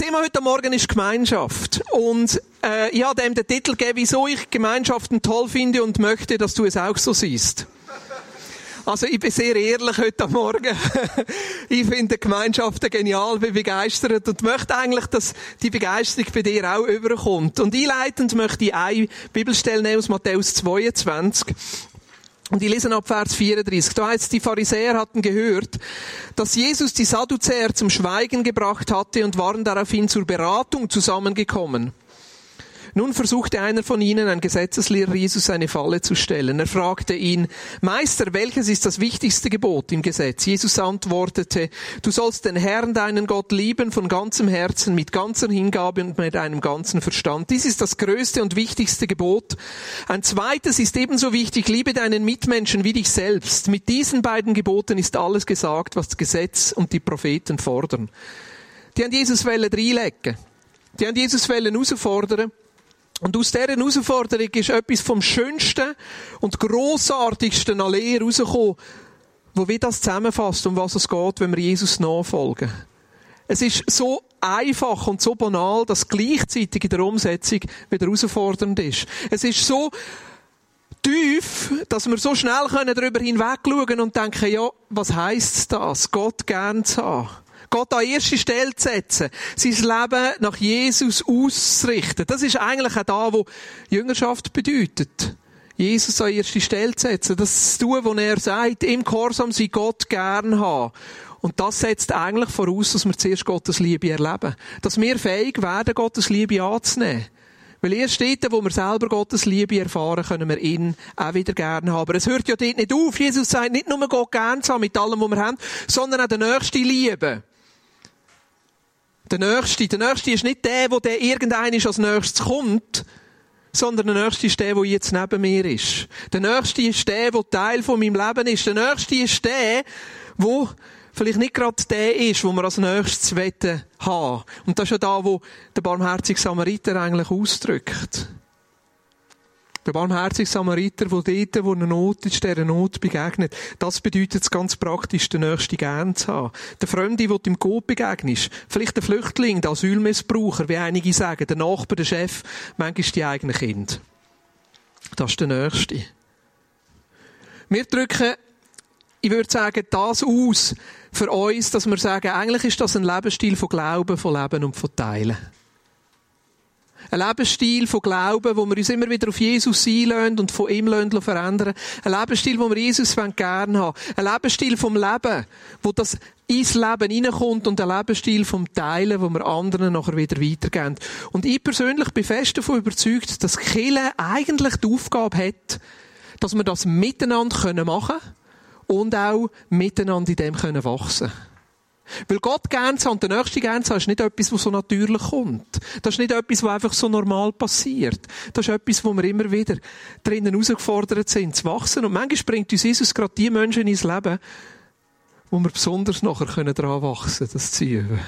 Thema heute Morgen ist Gemeinschaft. Und äh, ich habe dem den Titel gegeben, wieso ich Gemeinschaften toll finde und möchte, dass du es auch so siehst. Also ich bin sehr ehrlich heute Morgen. ich finde Gemeinschaften genial, bin begeistert und möchte eigentlich, dass die Begeisterung bei dir auch überkommt. Und einleitend möchte ich eine Bibelstelle nehmen aus Matthäus 22. Und ich lese ab Vers 34. Da heißt, die Pharisäer hatten gehört, dass Jesus die Sadduzäer zum Schweigen gebracht hatte und waren daraufhin zur Beratung zusammengekommen. Nun versuchte einer von ihnen, ein Gesetzeslehrer Jesus, eine Falle zu stellen. Er fragte ihn, Meister, welches ist das wichtigste Gebot im Gesetz? Jesus antwortete, du sollst den Herrn, deinen Gott, lieben von ganzem Herzen, mit ganzer Hingabe und mit deinem ganzen Verstand. Dies ist das größte und wichtigste Gebot. Ein zweites ist ebenso wichtig, liebe deinen Mitmenschen wie dich selbst. Mit diesen beiden Geboten ist alles gesagt, was das Gesetz und die Propheten fordern. Die an Jesus wollen reinlegen. Die an Jesus wollen herausfordern. Und aus dieser Herausforderung ist etwas vom Schönsten und Grossartigsten an Lehre rausgekommen, wo wie das zusammenfasst, um was es geht, wenn wir Jesus nachfolgen. Es ist so einfach und so banal, dass gleichzeitig in der Umsetzung wieder herausfordernd ist. Es ist so tief, dass wir so schnell darüber hinwegschauen und denken, ja, was heisst das? Gott gern zu haben. Gott an erste Stelle zu setzen, sein Leben nach Jesus auszurichten. Das ist eigentlich auch da, wo Jüngerschaft bedeutet. Jesus an erste Stelle zu setzen, das zu tun, was er sagt, im Gehorsam sein Gott gern haben. Und das setzt eigentlich voraus, dass wir zuerst Gottes Liebe erleben. Dass wir fähig werden, Gottes Liebe anzunehmen. Weil erst dort, wo wir selber Gottes Liebe erfahren, können wir ihn auch wieder gerne haben. Aber es hört ja dort nicht auf. Jesus sagt nicht nur Gott gern zu haben mit allem, was wir haben, sondern auch den Nächsten lieben. Der Nächste, der Nächste ist nicht der, der, der irgendein als Nächstes kommt, sondern der Nächste ist der, der jetzt neben mir ist. Der Nächste ist der, der Teil von meinem Leben ist. Der Nächste ist der, der vielleicht nicht gerade der ist, wo wir als Nächstes haben Und das ist ja da, wo der barmherzige Samariter eigentlich ausdrückt. Der barmherzige Samariter, der dort, wo eine Not ist, dieser Not begegnet. Das bedeutet es ganz praktisch, den Nächsten gern zu haben. Der Fremde, der dem Gott begegnet. Vielleicht der Flüchtling, der Asylmissbraucher, wie einige sagen, der Nachbar, der Chef, manchmal die eigenen Kinder. Das ist der Nächste. Wir drücken, ich würde sagen, das aus für uns, dass wir sagen, eigentlich ist das ein Lebensstil von Glauben, von Leben und von Teilen. Ein Lebensstil von Glauben, wo wir uns immer wieder auf Jesus einlösen und von ihm verändern Ein Lebensstil, wo wir Jesus gerne haben Ein Lebensstil vom Leben, wo das ins Leben hineinkommt und ein Lebensstil vom Teilen, wo wir anderen nachher wieder weitergeben. Und ich persönlich bin fest davon überzeugt, dass Kille eigentlich die Aufgabe hat, dass wir das miteinander machen können und auch miteinander in dem wachsen können. Weil Gott gern und der Nächste gern ist nicht etwas, was so natürlich kommt. Das ist nicht etwas, was einfach so normal passiert. Das ist etwas, wo wir immer wieder drinnen herausgefordert sind, zu wachsen. Und manchmal bringt uns Jesus gerade die Menschen ins Leben, wo wir besonders nachher daran wachsen können, das zu üben.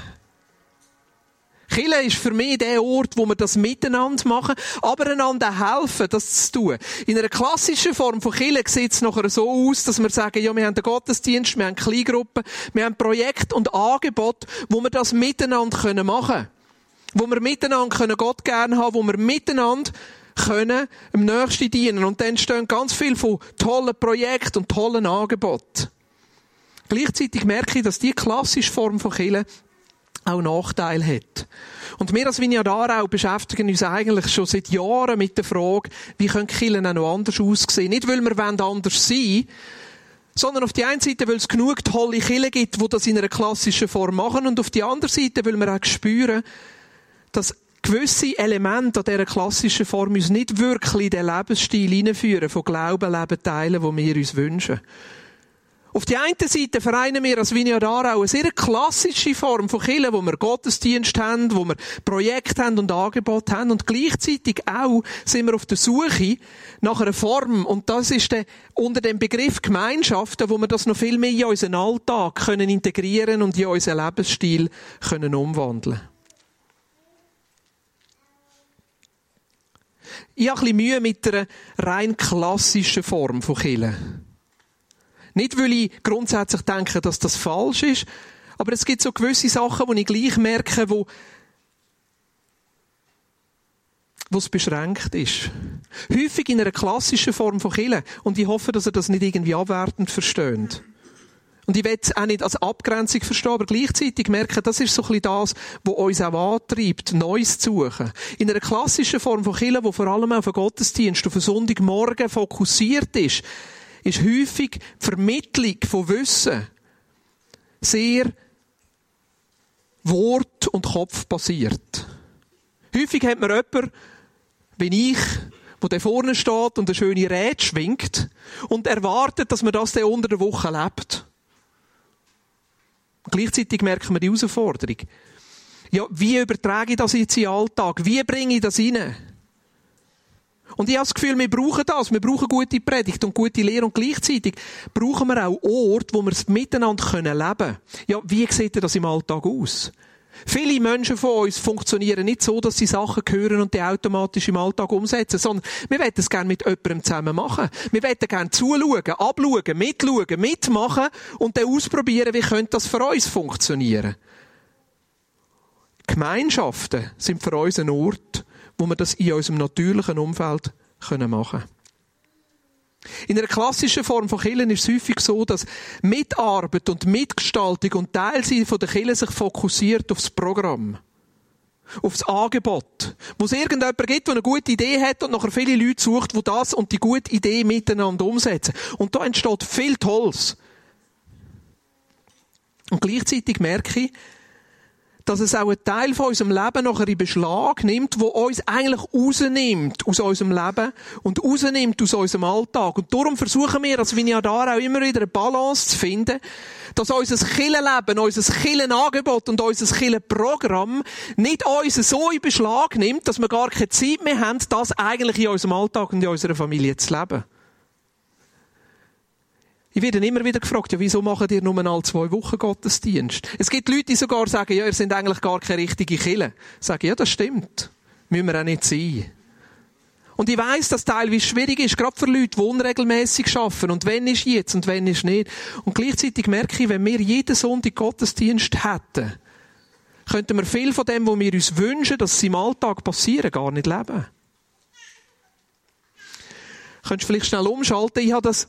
Kille ist für mich der Ort, wo wir das miteinander machen, aber einander helfen, das zu tun. In einer klassischen Form von Kille sieht es nachher so aus, dass wir sagen, ja, wir haben den Gottesdienst, wir haben Kleingruppen, wir haben Projekt und Angebot, wo wir das miteinander machen können. Wo wir miteinander Gott gerne haben, wo wir miteinander können im Nächsten dienen. Und dann stehen ganz viel von tollen Projekten und tollen Angeboten. Gleichzeitig merke ich, dass die klassische Form von Kille auch Nachteil hat. Und wir als Vignadar auch beschäftigen uns eigentlich schon seit Jahren mit der Frage, wie können Kirchen auch noch anders aussehen? Nicht, weil wir anders sein sondern auf die einen Seite, weil es genug tolle Kirchen gibt, die das in einer klassischen Form machen, und auf die andere Seite, weil wir auch spüren, dass gewisse Elemente an dieser klassischen Form uns nicht wirklich in den Lebensstil hineinführen, von Glauben, Leben teilen, wo wir uns wünschen. Auf die eine Seite vereinen wir als Vineyard Aarau eine sehr klassische Form von Kirche, wo wir Gottesdienst haben, wo wir Projekte haben und Angebote haben. Und gleichzeitig auch sind wir auf der Suche nach einer Form. Und das ist der, unter dem Begriff Gemeinschaften, wo wir das noch viel mehr in unseren Alltag können integrieren und in unseren Lebensstil können umwandeln. Ich habe ein bisschen Mühe mit einer rein klassischen Form von Kirche. Nicht, weil ich grundsätzlich denke, dass das falsch ist, aber es gibt so gewisse Sachen, wo ich gleich merke, wo wo es beschränkt ist. Häufig in einer klassischen Form von Kille. Und ich hoffe, dass er das nicht irgendwie abwertend versteht. Und ich will es auch nicht als Abgrenzung verstehen, aber gleichzeitig merken, das ist so ein bisschen das, was uns auch antreibt, Neues zu suchen. In einer klassischen Form von Kille, wo vor allem auf den Gottesdienst, auf den Sonntagmorgen fokussiert ist, ist häufig die Vermittlung von Wissen sehr Wort- und Kopf basiert. Häufig hat man jemanden, wie ich, wo der vorne steht und eine schöne Rede schwingt und erwartet, dass man das dann unter der Woche lebt. Gleichzeitig merken wir die Herausforderung. Ja, wie übertrage ich das jetzt in den Alltag? Wie bringe ich das rein? Und ich habe das Gefühl, wir brauchen das. Wir brauchen gute Predigt und gute Lehre. Und gleichzeitig brauchen wir auch Orte, wo wir es miteinander leben können. Ja, wie sieht das im Alltag aus? Viele Menschen von uns funktionieren nicht so, dass sie Sachen hören und die automatisch im Alltag umsetzen, sondern wir wollen es gerne mit jemandem zusammen machen. Wir wollen gerne zuschauen, abschauen, mitschauen, mitmachen und dann ausprobieren, wie könnte das für uns funktionieren. Gemeinschaften sind für uns ein Ort, wo wir das in unserem natürlichen Umfeld machen können. In einer klassischen Form von Killen ist es häufig so, dass Mitarbeit und Mitgestaltung und Teilsein von der Kirche sich fokussiert aufs Programm. Aufs Angebot. Wo es irgendjemand gibt, der eine gute Idee hat und nachher viele Leute sucht, die das und die gute Idee miteinander umsetzen. Und da entsteht viel Tolles. Und gleichzeitig merke ich, dass es auch einen Teil von unserem Leben nachher in Beschlag nimmt, wo uns eigentlich rausnimmt aus unserem Leben und rausnimmt aus unserem Alltag. Und darum versuchen wir, als Vinyadar auch immer wieder eine Balance zu finden, dass unser Killenleben, unser Killenangebot und unser Killenprogramm nicht uns so in Beschlag nimmt, dass wir gar keine Zeit mehr haben, das eigentlich in unserem Alltag und in unserer Familie zu leben. Ich werde immer wieder gefragt, ja, wieso machen ihr nur alle zwei Wochen Gottesdienst? Es gibt Leute, die sogar sagen, ja, ihr sind eigentlich gar keine richtige Kille. Sagen, ja, das stimmt. Müssen wir auch nicht sein. Und ich weiss, dass teilweise schwierig ist, gerade für Leute, die unregelmäßig arbeiten. Und wenn ist jetzt und wenn ist nicht. Und gleichzeitig merke ich, wenn wir jeden Sonntag Gottesdienst hätten, könnten wir viel von dem, was wir uns wünschen, dass sie im Alltag passieren, gar nicht leben. Könntest du vielleicht schnell umschalten? Ich habe das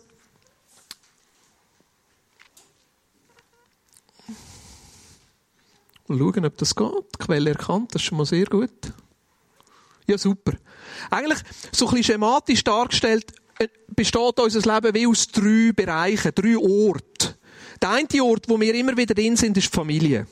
Mal schauen, ob das geht. Die Quelle erkannt, das ist schon mal sehr gut. Ja, super. Eigentlich, so ein bisschen schematisch dargestellt, äh, besteht unser Leben wie aus drei Bereichen, drei Orten. Der eine Ort, wo wir immer wieder drin sind, ist die Familie.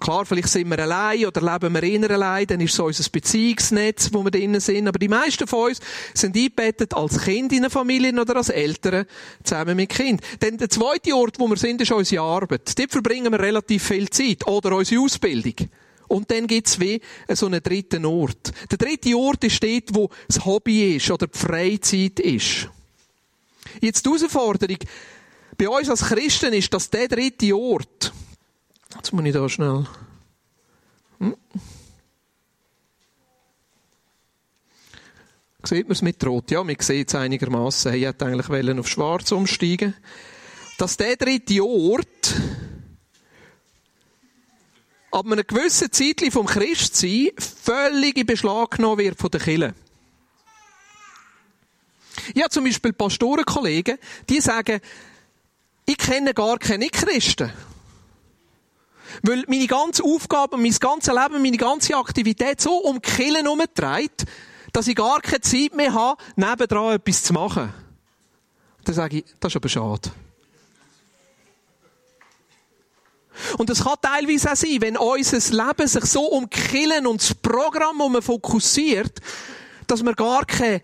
Klar, vielleicht sind wir allein oder leben wir eher allein, dann ist so unser Beziehungsnetz, wo wir drinnen sind. Aber die meisten von uns sind eingebettet als Kind in einer Familie oder als Eltern zusammen mit Kind. Denn der zweite Ort, wo wir sind, ist unsere Arbeit. Dort verbringen wir relativ viel Zeit. Oder unsere Ausbildung. Und dann gibt's wie so einen dritten Ort. Der dritte Ort ist dort, wo das Hobby ist oder die Freizeit ist. Jetzt die Herausforderung bei uns als Christen ist, dass der dritte Ort, Jetzt muss ich da schnell. Hm? Sieht man es mit Rot? Ja, man sieht es einigermaßen. Ich hätte eigentlich auf Schwarz umsteigen Dass der dritte Ort ab einem gewissen Zeitpunkt vom Christsein völlig in Beschlag genommen wird von den Kirchen. Ja, zum Beispiel Pastorenkollegen, die sagen, ich kenne gar keine Christen. Weil meine ganze Aufgabe, mein ganzes Leben, meine ganze Aktivität so um die herumtreibt, dass ich gar keine Zeit mehr habe, nebendran etwas zu machen. Dann sage ich, das ist aber schade. Und es kann teilweise auch sein, wenn unser Leben sich so um Killen und das Programm, um fokussiert, dass wir gar keine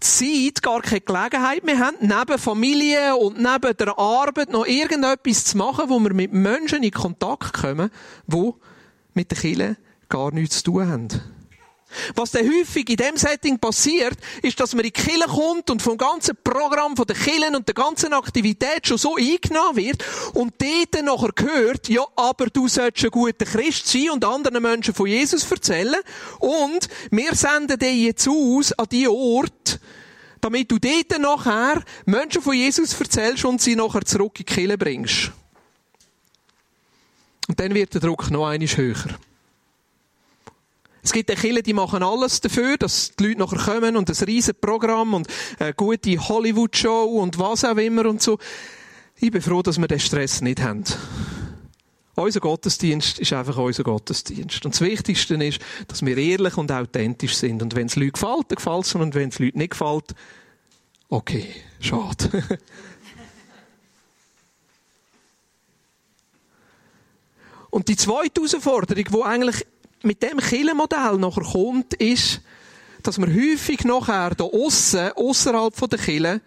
Zeit, gar keine Gelegenheit mehr haben, neben Familie und neben der Arbeit noch irgendetwas zu machen, wo wir mit Menschen in Kontakt kommen, die mit der Kirche gar nichts zu tun haben. Was dann häufig in dem Setting passiert, ist, dass man in die Kirche kommt und vom ganzen Programm von der Kirche und der ganzen Aktivität schon so eingenommen wird und dort nachher gehört, ja, aber du sollst ein guter Christ sein und anderen Menschen von Jesus erzählen und wir senden dich jetzt aus an die Ort, damit du dort nachher Menschen von Jesus erzählst und sie nachher zurück in die Kirche bringst. Und dann wird der Druck noch einiges höher. Es gibt Kirchen, die machen alles dafür, dass die Leute nachher kommen und ein riesen Programm und eine gute Hollywood-Show und was auch immer und so. Ich bin froh, dass wir den Stress nicht haben. Unser Gottesdienst ist einfach unser Gottesdienst. Und das Wichtigste ist, dass wir ehrlich und authentisch sind. Und wenn es Leuten gefällt, dann gefällt es Und wenn es Leuten nicht gefällt, okay, schade. und die zweite Herausforderung, die eigentlich mit dem Killenmodell nachher kommt, ist, dass wir häufig nachher da aussen, außerhalb der Kille,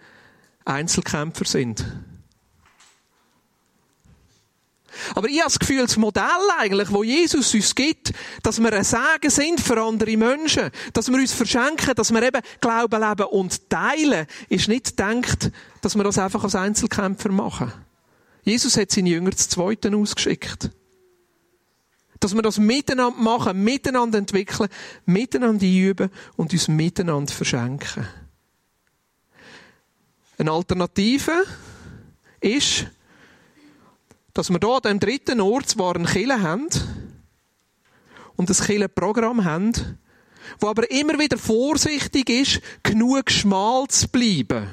Einzelkämpfer sind. Aber ich habe das Gefühl, das Modell eigentlich, wo Jesus uns gibt, dass wir ein Segen sind für andere Menschen, dass wir uns verschenken, dass wir eben Glauben leben und teilen, ist nicht denkt, dass wir das einfach als Einzelkämpfer machen. Jesus hat seine Jünger zu Zweiten ausgeschickt. Dass wir das miteinander machen, miteinander entwickeln, miteinander üben und uns miteinander verschenken. Eine Alternative ist, dass wir hier an dem dritten Ort zwar einen Kille haben und ein Killenprogramm haben, wo aber immer wieder vorsichtig ist, genug schmal zu bleiben.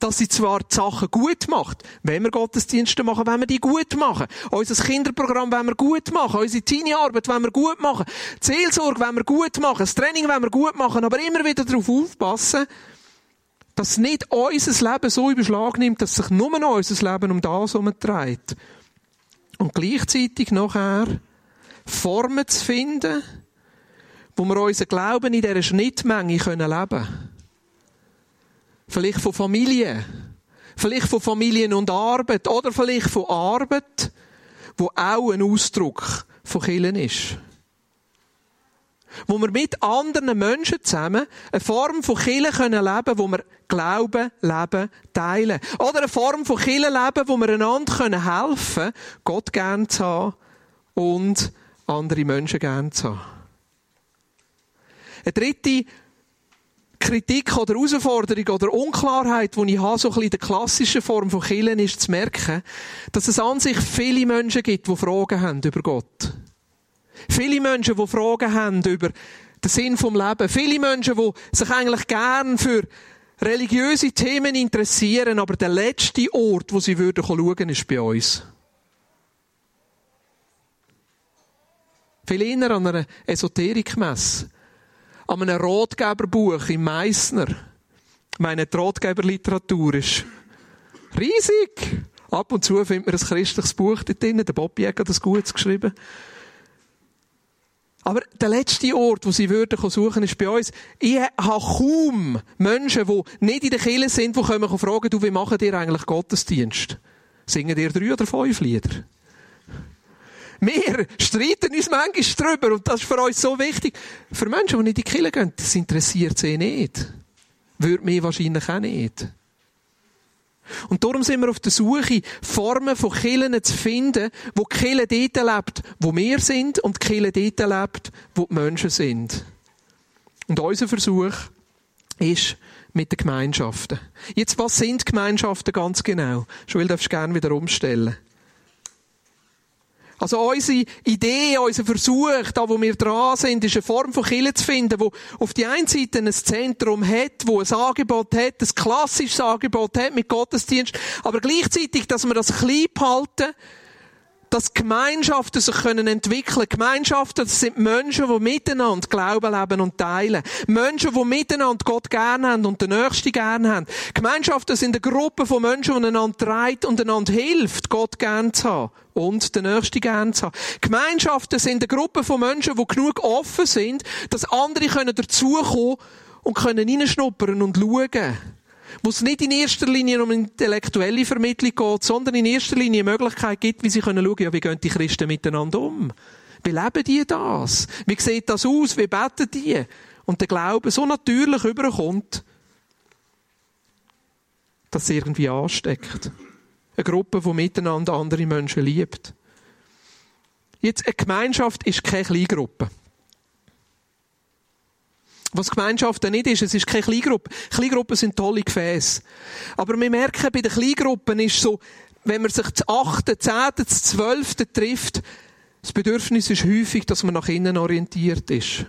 Dass sie zwar die Sachen gut macht, wenn wir Gottesdienste machen, wenn wir die gut machen. Unser Kinderprogramm wenn wir gut machen. Unsere Teenie-Arbeit wenn wir gut machen. Die Seelsorge wenn wir gut machen. Das Training wenn wir gut machen. Aber immer wieder darauf aufpassen, dass nicht unser Leben so überschlag nimmt, dass sich nur noch unser Leben um das herumdreht. Und gleichzeitig nachher Formen zu finden, wo wir unseren Glauben in dieser Schnittmenge leben können. Vielleicht von Familie, vielleicht von Familien und Arbeit oder vielleicht von Arbeit, wo auch ein Ausdruck von Killen ist wo wir mit anderen Menschen zusammen eine Form von Kirche können leben, wo wir Glauben, Leben teilen. Oder eine Form von Kirche leben, wo wir einander können helfen, Gott gern zu haben und andere Menschen gern zu haben. Eine dritte Kritik oder Herausforderung oder Unklarheit, die ich habe, so ein bisschen in der klassischen Form von Killen, ist zu merken, dass es an sich viele Menschen gibt, die Fragen haben über Gott. Viele Menschen, die Fragen haben über den Sinn vom Leben. Viele Menschen, die sich eigentlich gern für religiöse Themen interessieren, aber der letzte Ort, wo sie würden schauen, ist bei uns. Viel eher an einer Esoterikmesse, an einem Rotgeberbuch im Meissner. Meine Rotgeberliteratur ist riesig. Ab und zu findet man ein christliches Buch dort drin. Der Bob Jäger hat das Gutes geschrieben. Aber der letzte Ort, wo sie würden suchen, ist bei uns. Ich habe kaum Menschen, die nicht in der Kirche sind, die kommen fragen, du, wie machen ihr eigentlich Gottesdienst? Singen ihr drei oder fünf Lieder? Wir streiten uns manchmal drüber und das ist für uns so wichtig. Für Menschen, die nicht in die Kirche gehen, das interessiert sie nicht. Würde mich wahrscheinlich auch nicht. Und darum sind wir auf der Suche, Formen von Killen zu finden, wo die Kille dort lebt, wo wir sind und die Kille dort lebt, wo die Menschen sind. Und unser Versuch ist mit den Gemeinschaften. Jetzt, was sind Gemeinschaften ganz genau? Joel, darfst du gerne wieder umstellen. Also unsere Idee, unser Versuch, da wo wir dran sind, ist eine Form von Kirche zu finden, wo auf die einen Seite ein Zentrum hat, wo ein Angebot hat, ein klassisches Angebot hat mit Gottesdienst, aber gleichzeitig, dass wir das klein behalten, dass Gemeinschaften sich können entwickeln. Gemeinschaften, das sind Menschen, die miteinander Glauben leben und teilen. Menschen, die miteinander Gott gerne haben und den Nächsten gerne haben. Gemeinschaften sind eine Gruppe von Menschen, die einander treibt und einander hilft, Gott gerne zu haben und den Nächsten gerne zu haben. Gemeinschaften sind eine Gruppe von Menschen, die genug offen sind, dass andere können dazukommen und können reinschnuppern und schauen wo es nicht in erster Linie um intellektuelle Vermittlung geht, sondern in erster Linie eine Möglichkeit gibt, wie sie können schauen, ja, wie gehen die Christen miteinander um? Wie leben die das? Wie sieht das aus? Wie beten die? Und der Glaube so natürlich überkommt, dass es irgendwie ansteckt. Eine Gruppe, die miteinander andere Menschen liebt. Jetzt, eine Gemeinschaft ist keine Kleingruppe. Was Gemeinschaften nicht ist, es ist keine Kleingruppe. Kleingruppen sind tolle Gefäße. Aber wir merken, bei den Kleingruppen ist so, wenn man sich zu 8., 10., zu 12. trifft, Das Bedürfnis ist häufig, dass man nach innen orientiert ist.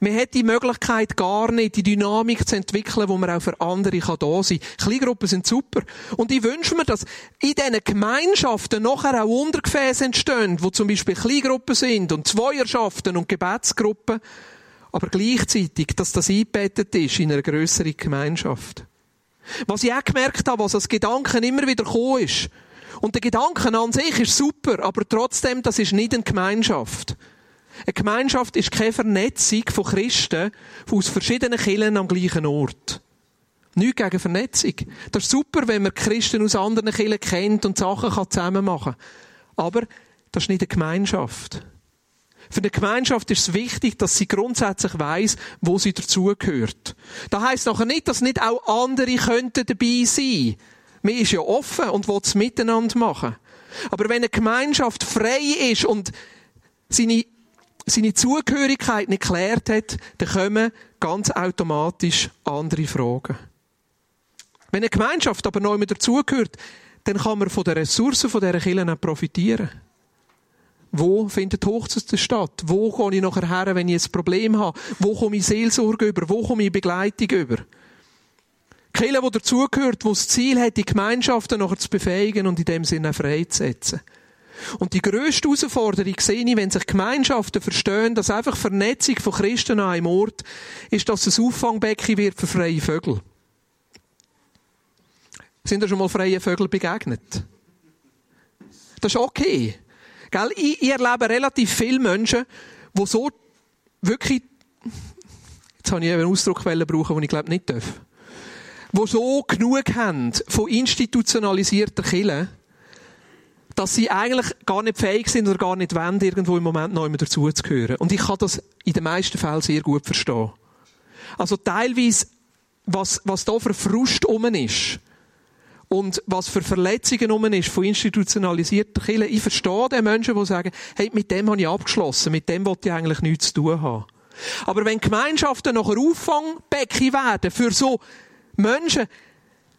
Man hat die Möglichkeit gar nicht, die Dynamik zu entwickeln, wo man auch für andere kann da sein kann. Kleingruppen sind super. Und ich wünsche mir, dass in diesen Gemeinschaften nachher auch Untergefäße entstehen, wo zum Beispiel Kleingruppen sind und Zweierschaften und Gebetsgruppen, aber gleichzeitig, dass das eingebettet ist in eine größere Gemeinschaft. Was ich auch gemerkt habe, was als Gedanken immer wieder gekommen ist, und der Gedanke an sich ist super, aber trotzdem, das ist nicht eine Gemeinschaft. Eine Gemeinschaft ist keine Vernetzung von Christen aus verschiedenen Kirchen am gleichen Ort. Nicht gegen Vernetzung. Das ist super, wenn man Christen aus anderen Kirchen kennt und Sachen zusammen machen kann. Aber das ist nicht eine Gemeinschaft. Für eine Gemeinschaft ist es wichtig, dass sie grundsätzlich weiß, wo sie dazugehört. Das heisst nachher nicht, dass nicht auch andere könnten dabei sein. Man ist ja offen und will es miteinander machen. Aber wenn eine Gemeinschaft frei ist und seine seine Zugehörigkeit nicht geklärt hat, dann kommen ganz automatisch andere Fragen. Wenn eine Gemeinschaft aber neu mit dazugehört, dann kann man von den Ressourcen von dieser Kirche profitieren. Wo findet Hochzeit statt? Wo gehe ich nachher her, wenn ich ein Problem habe? Wo komme ich Seelsorge über? Wo komme ich Begleitung über? Kirche, die dazugehört, die das Ziel hat, die Gemeinschaften nachher zu befähigen und in dem Sinne freizusetzen. Und die grösste Herausforderung sehe ich, wenn sich Gemeinschaften verstehen, dass einfach Vernetzung von Christen an einem Ort ist, dass es ein Auffangbecken wird für freie Vögel. Sind da schon mal freie Vögel begegnet? Das ist okay. Gell? Ich, ich erlebe relativ viele Menschen, die so wirklich, jetzt habe ich einen Ausdruck brauchen, den ich glaube nicht darf, die so genug haben von institutionalisierter Kirche, dass sie eigentlich gar nicht fähig sind oder gar nicht wollen, irgendwo im Moment noch immer dazuzugehören. Und ich kann das in den meisten Fällen sehr gut verstehen. Also teilweise, was, was da für Frust um ist, und was für Verletzungen um ist von institutionalisierter Kirche. Ich verstehe den Menschen, die sagen, hey, mit dem habe ich abgeschlossen, mit dem wollte ich eigentlich nichts zu tun haben. Aber wenn Gemeinschaften nachher Auffangbecken werden für so Menschen,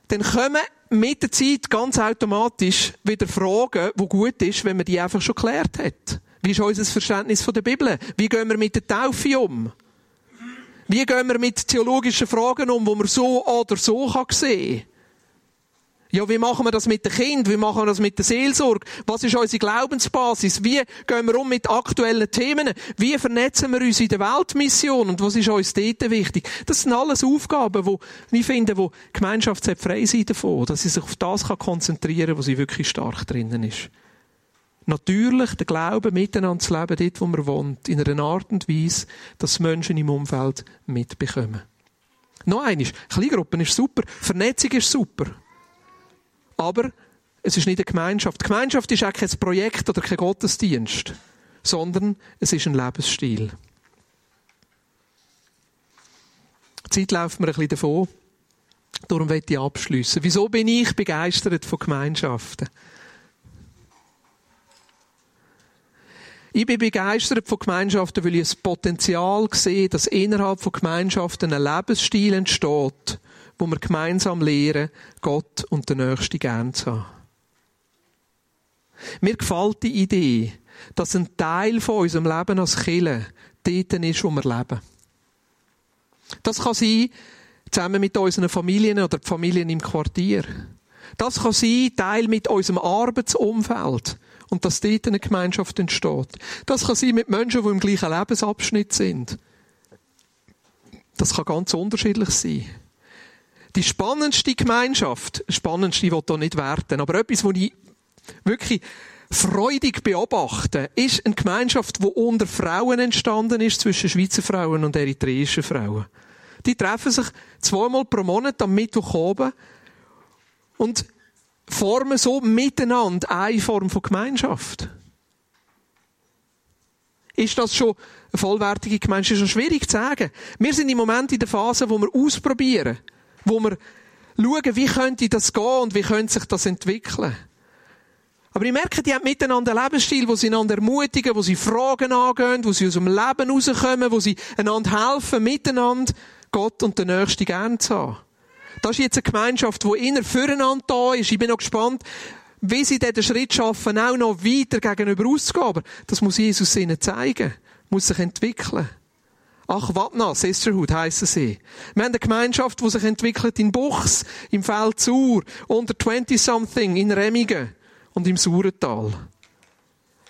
dann kommen mit der Zeit ganz automatisch wieder Fragen, wo gut ist, wenn man die einfach schon geklärt hat. Wie ist unser Verständnis von der Bibel? Wie gehen wir mit der Taufe um? Wie gehen wir mit theologischen Fragen um, wo man so oder so kann sehen kann? Ja, wie machen wir das mit dem Kind? Wie machen wir das mit der Seelsorge? Was ist unsere Glaubensbasis? Wie gehen wir um mit aktuellen Themen? Wie vernetzen wir uns in der Weltmission? Und was ist uns dort wichtig? Das sind alles Aufgaben, wo ich finde, wo die Gemeinschaft frei sein davon, dass sie sich auf das konzentrieren kann, wo sie wirklich stark drinnen ist. Natürlich der Glaube miteinander zu leben, dort, wo man wohnt, in einer Art und Weise, dass Menschen im Umfeld mitbekommen. Noch eines, Kleingruppen ist super, Vernetzung ist super. Aber es ist nicht eine Gemeinschaft. Die Gemeinschaft ist auch kein Projekt oder kein Gottesdienst, sondern es ist ein Lebensstil. Die Zeit läuft mir ein bisschen davon. Darum möchte ich abschliessen. Wieso bin ich begeistert von Gemeinschaften? Ich bin begeistert von Gemeinschaften, weil ich das Potenzial sehe, dass innerhalb von Gemeinschaften ein Lebensstil entsteht, wo wir gemeinsam lernen, Gott und den Nächsten gern zu haben. Mir gefällt die Idee, dass ein Teil von unserem Leben als Kille dort ist, wo wir leben. Das kann sein, zusammen mit unseren Familien oder Familien im Quartier. Das kann sein, Teil mit unserem Arbeitsumfeld. Und dass dort eine Gemeinschaft entsteht. Das kann sein mit Menschen, die im gleichen Lebensabschnitt sind. Das kann ganz unterschiedlich sein. Die spannendste Gemeinschaft, spannendste will hier nicht werten, aber etwas, wo ich wirklich freudig beobachte, ist eine Gemeinschaft, die unter Frauen entstanden ist, zwischen Schweizer Frauen und eritreischen Frauen. Die treffen sich zweimal pro Monat am Mittwoch oben und formen so miteinander eine Form von Gemeinschaft. Ist das schon eine vollwertige Gemeinschaft? Ist schon schwierig zu sagen. Wir sind im Moment in der Phase, wo wir ausprobieren wo wir schauen, wie könnte das gehen und wie könnte sich das entwickeln. Aber ich merke, die haben miteinander einen Lebensstil, wo sie einander ermutigen, wo sie Fragen angehen, wo sie aus dem Leben rauskommen, wo sie einander helfen, miteinander Gott und den Nächsten gern zu haben. Das ist jetzt eine Gemeinschaft, die inner füreinander da ist. Ich bin noch gespannt, wie sie den Schritt schaffen, auch noch weiter gegenüber auszugehen. Aber das muss Jesus ihnen zeigen. Muss sich entwickeln. Ach, Watna, Sisterhood heissen sie. Wir haben eine Gemeinschaft, die sich entwickelt in Buchs, im Feld Sur, unter 20-something, in Remigen und im Saurental.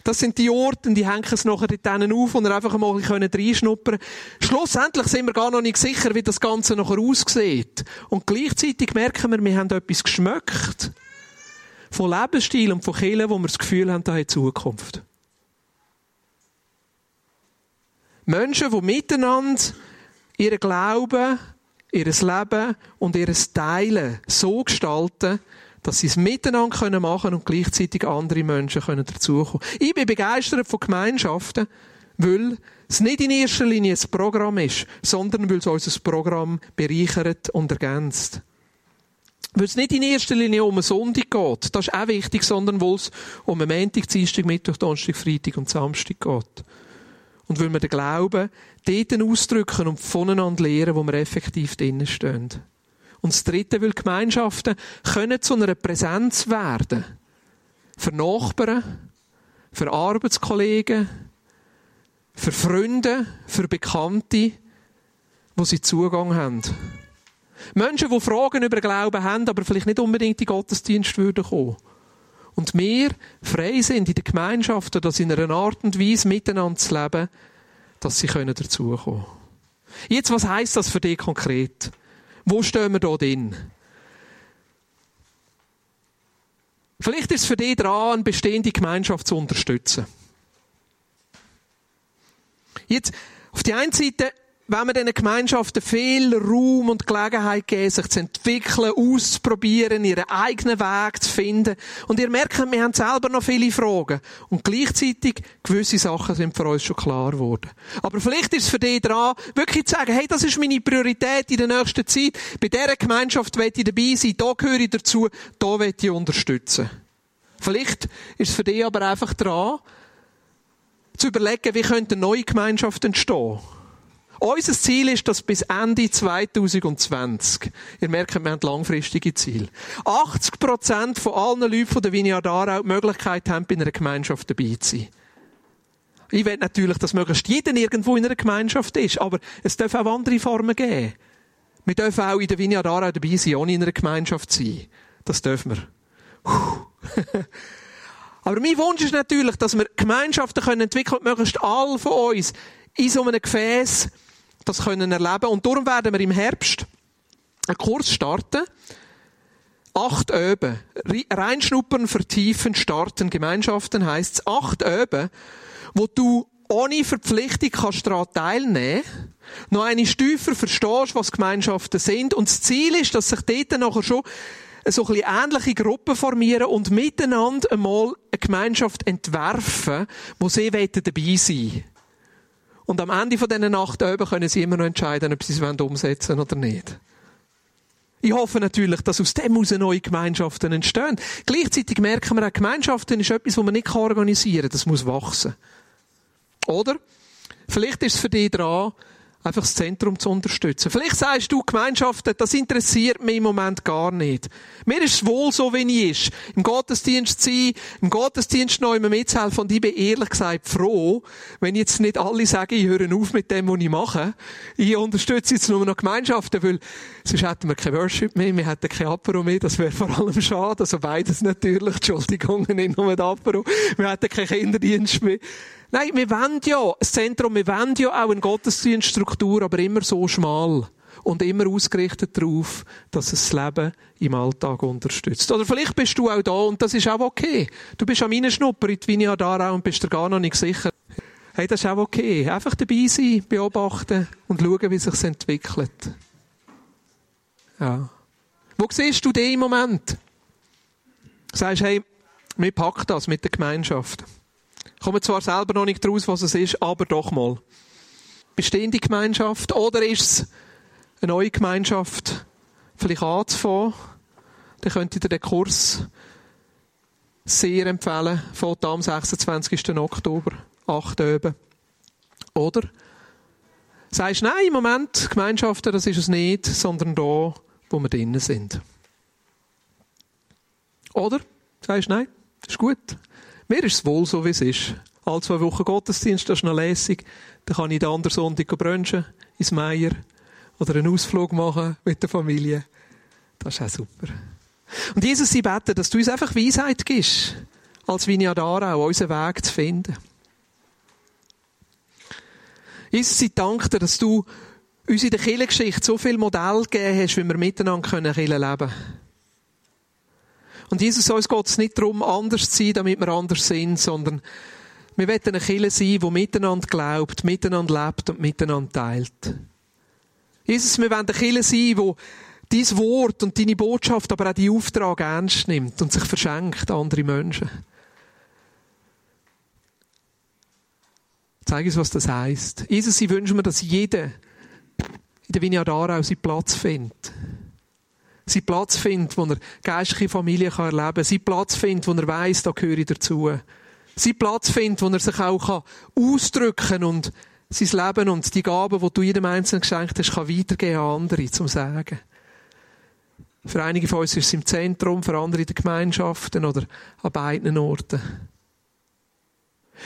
Das sind die Orte, die hängen es nachher dort auf und einfach mal reinschnuppern Schlussendlich sind wir gar noch nicht sicher, wie das Ganze nachher aussieht. Und gleichzeitig merken wir, wir haben etwas geschmeckt. Von Lebensstil und von Kirchen, wo wir das Gefühl haben, da hat Zukunft. Menschen, die miteinander ihren Glauben, ihr Leben und ihr Teilen so gestalten, dass sie es miteinander machen können und gleichzeitig andere Menschen können dazukommen. Ich bin begeistert von Gemeinschaften, weil es nicht in erster Linie ein Programm ist, sondern weil es unser Programm bereichert und ergänzt. Weil es nicht in erster Linie um eine Sonntag geht, das ist auch wichtig, sondern weil es um einen Montag, Dienstag, Mittwoch, Donnerstag, Freitag und Samstag geht. Und weil wir den Glauben dort ausdrücken und voneinander lernen, wo wir effektiv drinnen stehen. Und das Dritte, weil Gemeinschaften können zu einer Präsenz werden. Für Nachbarn, für Arbeitskollegen, für Freunde, für Bekannte, wo sie Zugang haben. Menschen, die Fragen über Glauben haben, aber vielleicht nicht unbedingt in den Gottesdienst würden kommen und wir frei sind in der Gemeinschaft oder in einer Art und Weise miteinander zu leben, dass sie dazukommen können. Jetzt, was heißt das für dich konkret? Wo stehen wir da drin? Vielleicht ist es für dich dran, eine bestehende Gemeinschaft zu unterstützen. Jetzt, auf die einen Seite wenn wir diesen Gemeinschaften viel Raum und Gelegenheit geben, sich zu entwickeln, auszuprobieren, ihren eigenen Weg zu finden. Und ihr merkt, wir haben selber noch viele Fragen. Und gleichzeitig, gewisse Sachen sind für uns schon klar geworden. Aber vielleicht ist es für dich dran, wirklich zu sagen, hey, das ist meine Priorität in der nächsten Zeit. Bei dieser Gemeinschaft will ich dabei sein, da gehöre ich dazu, da will ich unterstützen. Vielleicht ist es für dich aber einfach dran, zu überlegen, wie könnte eine neue Gemeinschaft entstehen. Unser Ziel ist, dass bis Ende 2020, ihr merkt, wir haben langfristige Ziele, 80 Prozent von allen Leuten von der Vineyard Aarau die Möglichkeit haben, bei einer Gemeinschaft dabei zu sein. Ich will natürlich, dass möglichst jeder irgendwo in einer Gemeinschaft ist, aber es darf auch andere Formen geben. Wir dürfen auch in der Vineyard Aarau dabei sein, ohne in einer Gemeinschaft zu sein. Das dürfen wir. aber mein Wunsch ist natürlich, dass wir Gemeinschaften entwickeln können, möglichst alle von uns in so einem Gefäß das können erleben. Und darum werden wir im Herbst einen Kurs starten. Acht Öben. Reinschnuppern, vertiefen, starten. Gemeinschaften heisst es. Acht Öben, wo du ohne Verpflichtung kannst daran teilnehmen noch eine Stufe verstehst, was Gemeinschaften sind. Und das Ziel ist, dass sich dort nachher schon so ein bisschen ähnliche Gruppen formieren und miteinander einmal eine Gemeinschaft entwerfen, wo sie dabei sein wollen. Und am Ende von diesen Nacht oben können sie immer noch entscheiden, ob sie es umsetzen wollen oder nicht. Ich hoffe natürlich, dass aus dem heraus neue Gemeinschaften entstehen. Gleichzeitig merken wir auch, Gemeinschaften ist etwas, was man nicht organisieren kann. Das muss wachsen. Oder? Vielleicht ist es für dich dran, einfach das Zentrum zu unterstützen. Vielleicht sagst du, Gemeinschaften, das interessiert mich im Moment gar nicht. Mir ist es wohl so, wie ich ist. Im Gottesdienst sein, im Gottesdienst noch immer mitzuhelfen. Und ich bin ehrlich gesagt froh, wenn jetzt nicht alle sagen, ich höre auf mit dem, was ich mache. Ich unterstütze jetzt nur noch Gemeinschaften, weil sonst hätten wir kein Worship mehr, wir hätten kein Apero mehr. Das wäre vor allem schade. Also beides natürlich. Entschuldigung, nicht nur das Apero. Wir hätten keinen Kinderdienst mehr. Nein, wir wollen ja ein Zentrum, wir wollen ja auch eine Gottesdienststruktur, aber immer so schmal und immer ausgerichtet darauf, dass es das Leben im Alltag unterstützt. Oder vielleicht bist du auch da und das ist auch okay. Du bist am Reinschnuppern in die Vineyard Aarau und bist dir gar noch nicht sicher. Hey, das ist auch okay. Einfach dabei sein, beobachten und schauen, wie sich entwickelt. Ja. Wo siehst du den im Moment? Sagst, hey, wir packen das mit der Gemeinschaft. Ich komme zwar selber noch nicht raus, was es ist, aber doch mal. Bestehende Gemeinschaft oder ist es eine neue Gemeinschaft vielleicht anzufangen? Dann könnt ihr den Kurs sehr empfehlen. Fängt am 26. Oktober, 8 Uhr. Oder? Sagst, nein, im Moment, Gemeinschaften, das ist es nicht, sondern da, wo wir drinnen sind. Oder? Sagst nein, ist gut. Mir ist es wohl so, wie es ist. Alle zwei Wochen Gottesdienst, das ist noch lässig. Dann kann ich den anderen Sonntag brunchen, ins Meier. Oder einen Ausflug machen mit der Familie. Das ist auch super. Und Jesus, sie beten, dass du uns einfach Weisheit gibst, als Vineyard Aarau, unseren Weg zu finden. Jesus, sie danken dir, dass du uns in der Kirchengeschichte so viel Modell gegeben hast, wie wir miteinander können leben können. Und Jesus, uns geht es nicht darum, anders zu sein, damit wir anders sind, sondern wir wollen eine Kirche sein, die miteinander glaubt, miteinander lebt und miteinander teilt. Jesus, wir wollen eine Kirche sein, die dein Wort und deine Botschaft, aber auch deinen Auftrag ernst nimmt und sich verschenkt an andere Menschen. Zeig uns, was das heisst. Jesus, ich wünsche mir, dass jeder in der Vineyard Aarau seinen Platz findet. Seinen Platz findet, wo er geistliche Familie kann erleben kann. Seinen Platz findet, wo er weiss, da gehöre ich dazu. Seinen Platz findet, wo er sich auch ausdrücken kann und sein Leben und die Gaben, die du jedem Einzelnen geschenkt hast, kann weitergeben an andere, zum Sagen. Für einige von uns ist es im Zentrum, für andere in den Gemeinschaften oder an beiden Orten.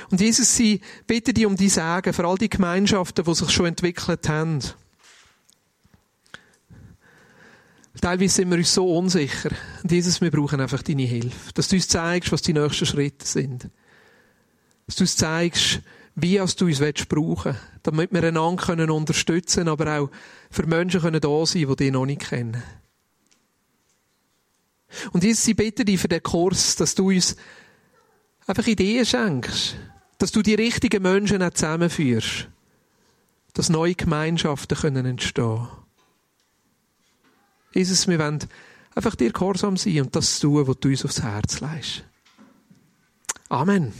Und Jesus, sie bitten dich um die Sagen für all die Gemeinschaften, die sich schon entwickelt haben. Teilweise sind wir uns so unsicher. Und Jesus, wir brauchen einfach deine Hilfe. Dass du uns zeigst, was die nächsten Schritte sind. Dass du uns zeigst, wie du uns brauchen willst, damit wir einander können unterstützen aber auch für Menschen können da sein, die dich noch nicht kennen. Und Jesus, sie bitten dich für den Kurs, dass du uns einfach Ideen schenkst. Dass du die richtigen Menschen auch zusammenführst. Dass neue Gemeinschaften können entstehen Jesus, wir wollen einfach dir gehorsam sein und das tun, was du uns aufs Herz leist. Amen.